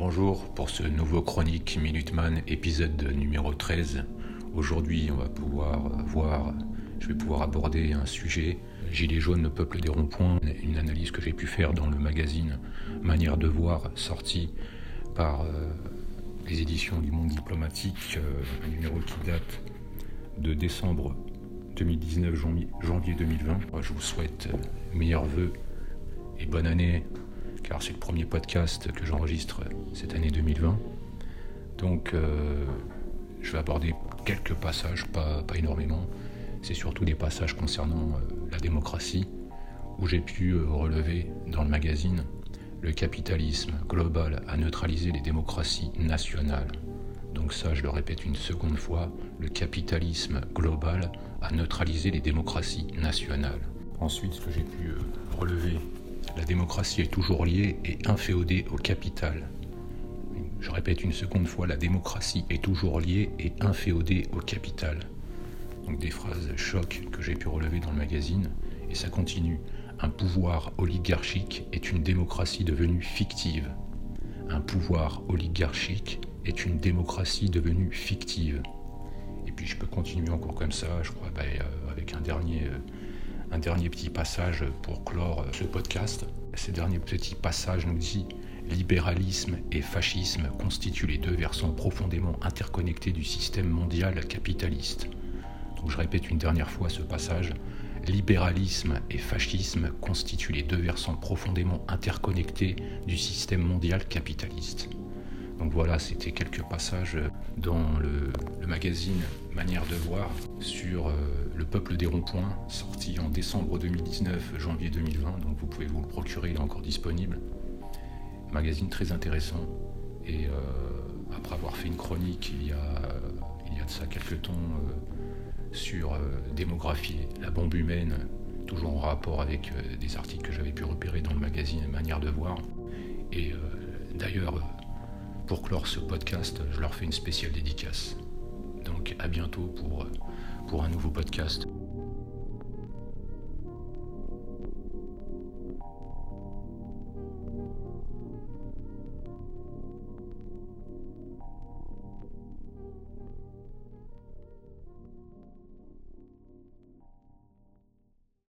Bonjour pour ce nouveau chronique Minuteman épisode numéro 13. Aujourd'hui, on va pouvoir voir, je vais pouvoir aborder un sujet Gilets jaunes, le peuple des ronds-points, une analyse que j'ai pu faire dans le magazine Manière de voir, sorti par euh, les éditions du Monde diplomatique, euh, un numéro qui date de décembre 2019, janvier 2020. Je vous souhaite euh, meilleurs voeux et bonne année, car c'est le premier podcast que j'enregistre cette année 2020. Donc, je vais aborder quelques passages, pas, pas énormément. C'est surtout des passages concernant la démocratie, où j'ai pu euh, relever dans le magazine le capitalisme global a neutralisé les démocraties nationales. Donc ça, je le répète une seconde fois, le capitalisme global a neutralisé les démocraties nationales. Ensuite, ce que j'ai pu euh, relever, la démocratie est toujours liée et inféodée au capital. Je répète une seconde fois, la démocratie est toujours liée et inféodée au capital donc des phrases choc que j'ai pu relever dans le magazine, et ça continue. Un pouvoir oligarchique est une démocratie devenue fictive. Un pouvoir oligarchique est une démocratie devenue fictive. Et puis je peux continuer encore comme ça, je crois, bah, euh, avec un dernier, euh, un dernier petit passage pour clore euh, ce podcast. Ce dernier petit passage nous dit Libéralisme et fascisme constituent les deux versants profondément interconnectés du système mondial capitaliste je répète une dernière fois ce passage, libéralisme et fascisme constituent les deux versants profondément interconnectés du système mondial capitaliste. Donc voilà, c'était quelques passages dans le, magazine Manière de voir sur euh, le peuple des ronds-points, sorti en décembre 2019, janvier 2020. Donc vous pouvez vous le procurer, il est encore disponible. Magazine très intéressant. Et euh, après avoir fait une chronique il y a, il y a de ça quelques temps, euh, sur démographie, la bombe humaine, toujours en rapport avec des articles que j'avais pu repérer dans le magazine Manière de voir. Et d'ailleurs, pour clore ce podcast, je leur fais une spéciale dédicace. Donc à bientôt pour, un nouveau podcast.